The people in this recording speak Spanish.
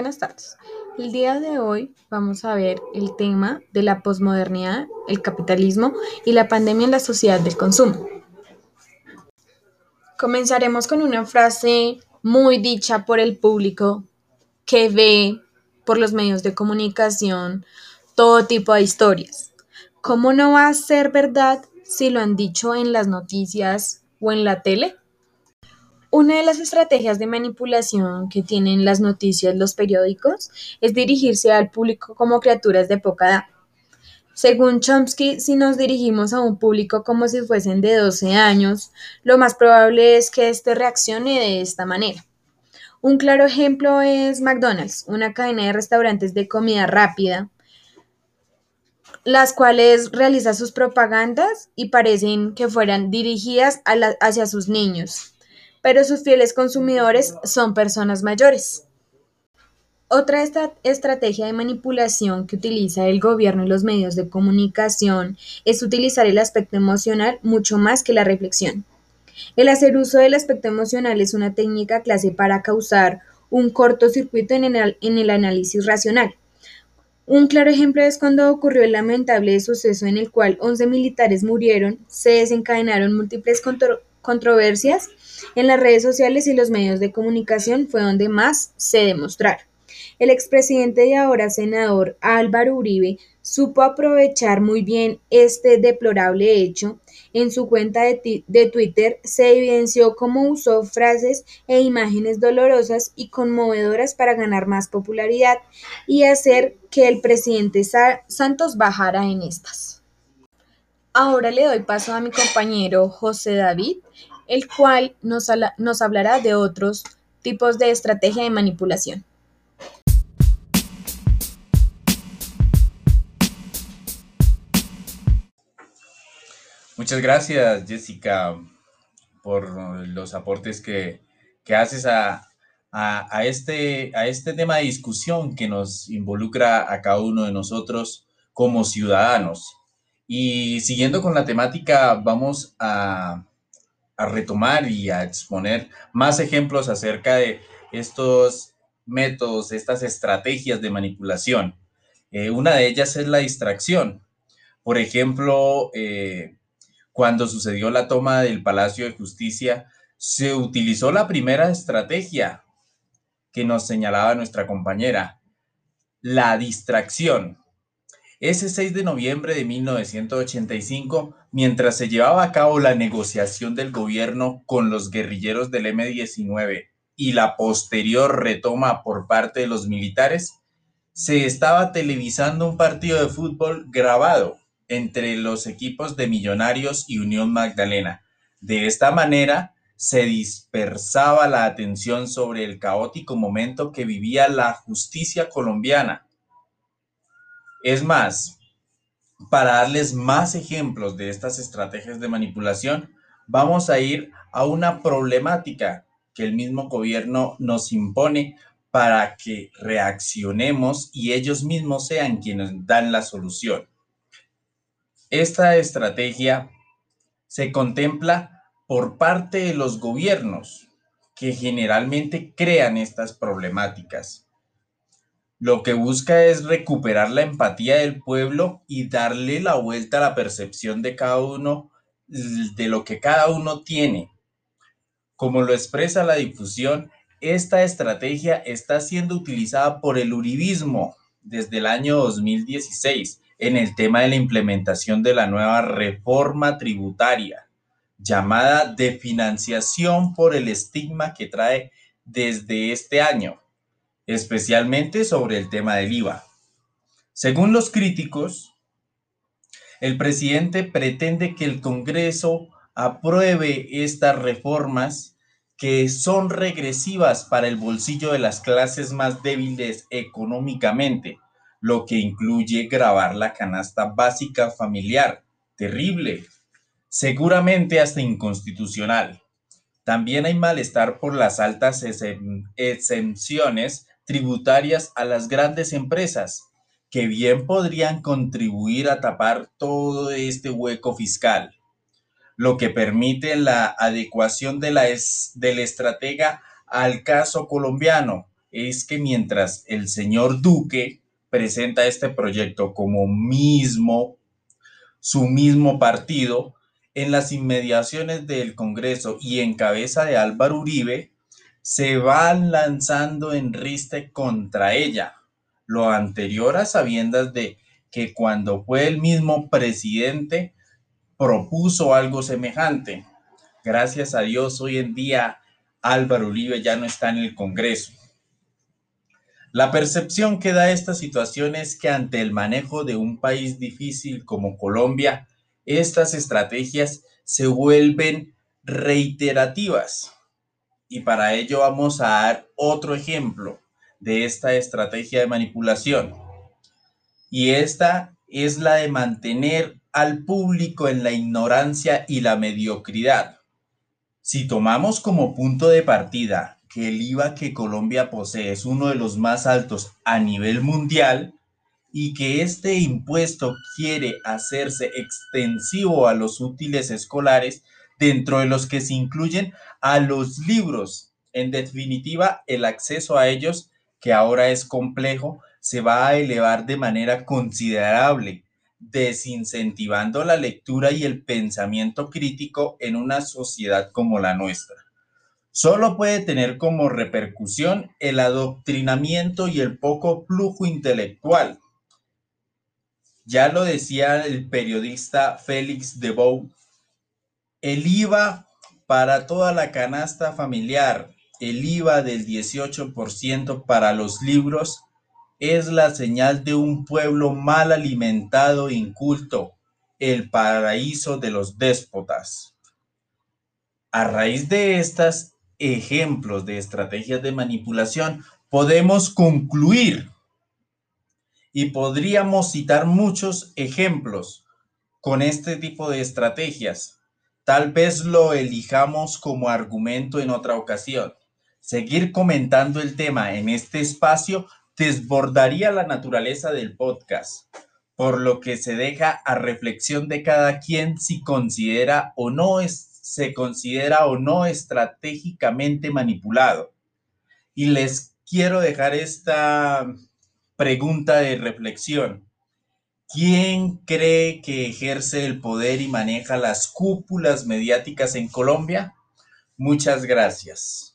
Buenas tardes. El día de hoy vamos a ver el tema de la posmodernidad, el capitalismo y la pandemia en la sociedad del consumo. Comenzaremos con una frase muy dicha por el público que ve por los medios de comunicación todo tipo de historias. ¿Cómo no va a ser verdad si lo han dicho en las noticias o en la tele? Una de las estrategias de manipulación que tienen las noticias los periódicos es dirigirse al público como criaturas de poca edad. Según Chomsky, si nos dirigimos a un público como si fuesen de 12 años, lo más probable es que éste reaccione de esta manera. Un claro ejemplo es McDonald's, una cadena de restaurantes de comida rápida, las cuales realiza sus propagandas y parecen que fueran dirigidas hacia sus niños pero sus fieles consumidores son personas mayores. Otra estrategia de manipulación que utiliza el gobierno y los medios de comunicación es utilizar el aspecto emocional mucho más que la reflexión. El hacer uso del aspecto emocional es una técnica clase para causar un cortocircuito en el, en el análisis racional. Un claro ejemplo es cuando ocurrió el lamentable suceso en el cual 11 militares murieron, se desencadenaron múltiples controversias en las redes sociales y los medios de comunicación fue donde más se demostraron. El expresidente y ahora senador Álvaro Uribe supo aprovechar muy bien este deplorable hecho. En su cuenta de, de, Twitter se evidenció cómo usó frases e imágenes dolorosas y conmovedoras para ganar más popularidad y hacer que el presidente Santos bajara en estas. Ahora le doy paso a mi compañero José David, el cual nos, nos hablará de otros tipos de estrategia de manipulación. Muchas gracias, Jessica, por los aportes que, haces a, este, a este tema de discusión que nos involucra a cada uno de nosotros como ciudadanos. Y siguiendo con la temática, vamos a a retomar y a exponer más ejemplos acerca de estos métodos, estas estrategias de manipulación. Eh, una de ellas es la distracción. Por ejemplo, eh, cuando sucedió la toma del Palacio de Justicia, se utilizó la primera estrategia que nos señalaba nuestra compañera, la distracción. Ese 6 de noviembre de 1985, mientras se llevaba a cabo la negociación del gobierno con los guerrilleros del M-19 y la posterior retoma por parte de los militares, se estaba televisando un partido de fútbol grabado entre los equipos de Millonarios y Unión Magdalena. De esta manera, se dispersaba la atención sobre el caótico momento que vivía la justicia colombiana es más, para darles más ejemplos de estas estrategias de manipulación, vamos a ir a una problemática que el mismo gobierno nos impone para que reaccionemos y ellos mismos sean quienes dan la solución. Esta estrategia se contempla por parte de los gobiernos que generalmente crean estas problemáticas lo que busca es recuperar la empatía del pueblo y darle la vuelta a la percepción de cada uno, de lo que cada uno tiene. Como lo expresa la difusión, esta estrategia está siendo utilizada por el Uribismo desde el año 2016 en el tema de la implementación de la nueva reforma tributaria, llamada de financiación por el estigma que trae desde este año especialmente sobre el tema del IVA. Según los críticos, el presidente pretende que el Congreso apruebe estas reformas que son regresivas para el bolsillo de las clases más débiles económicamente, lo que incluye grabar la canasta básica familiar. Terrible. Seguramente hasta inconstitucional. También hay malestar por las altas exenciones tributarias a las grandes empresas, que bien podrían contribuir a tapar todo este hueco fiscal, lo que permite la adecuación de la del estratega al caso colombiano, es que mientras el señor Duque presenta este proyecto como mismo, su mismo partido, en las inmediaciones del Congreso y en cabeza de Álvaro Uribe, se van lanzando en riste contra ella. Lo anterior a sabiendas de que cuando fue el mismo presidente propuso algo semejante. Gracias a Dios, hoy en día Álvaro Uribe ya no está en el Congreso. La percepción que da esta situación es que ante el manejo de un país difícil como Colombia, estas estrategias se vuelven reiterativas. Y para ello vamos a dar otro ejemplo de esta estrategia de manipulación. Y esta es la de mantener al público en la ignorancia y la mediocridad. Si tomamos como punto de partida que el IVA que Colombia posee es uno de los más altos a nivel mundial, y que este impuesto quiere hacerse extensivo a los útiles escolares, dentro de los que se incluyen a los libros. En definitiva, el acceso a ellos, que ahora es complejo, se va a elevar de manera considerable, desincentivando la lectura y el pensamiento crítico en una sociedad como la nuestra. Solo puede tener como repercusión el adoctrinamiento y el poco flujo intelectual, ya lo decía el periodista Félix Debou, el IVA para toda la canasta familiar, el IVA del 18% para los libros, es la señal de un pueblo mal alimentado e inculto, el paraíso de los déspotas. A raíz de estos ejemplos de estrategias de manipulación, podemos concluir y podríamos citar muchos ejemplos con este tipo de estrategias. Tal vez lo elijamos como argumento en otra ocasión. Seguir comentando el tema en este espacio desbordaría la naturaleza del podcast, por lo que se deja a reflexión de cada quien si considera o no se considera o no estratégicamente manipulado. Y les quiero dejar esta Pregunta de reflexión. ¿Quién cree que ejerce el poder y maneja las cúpulas mediáticas en Colombia? Muchas gracias.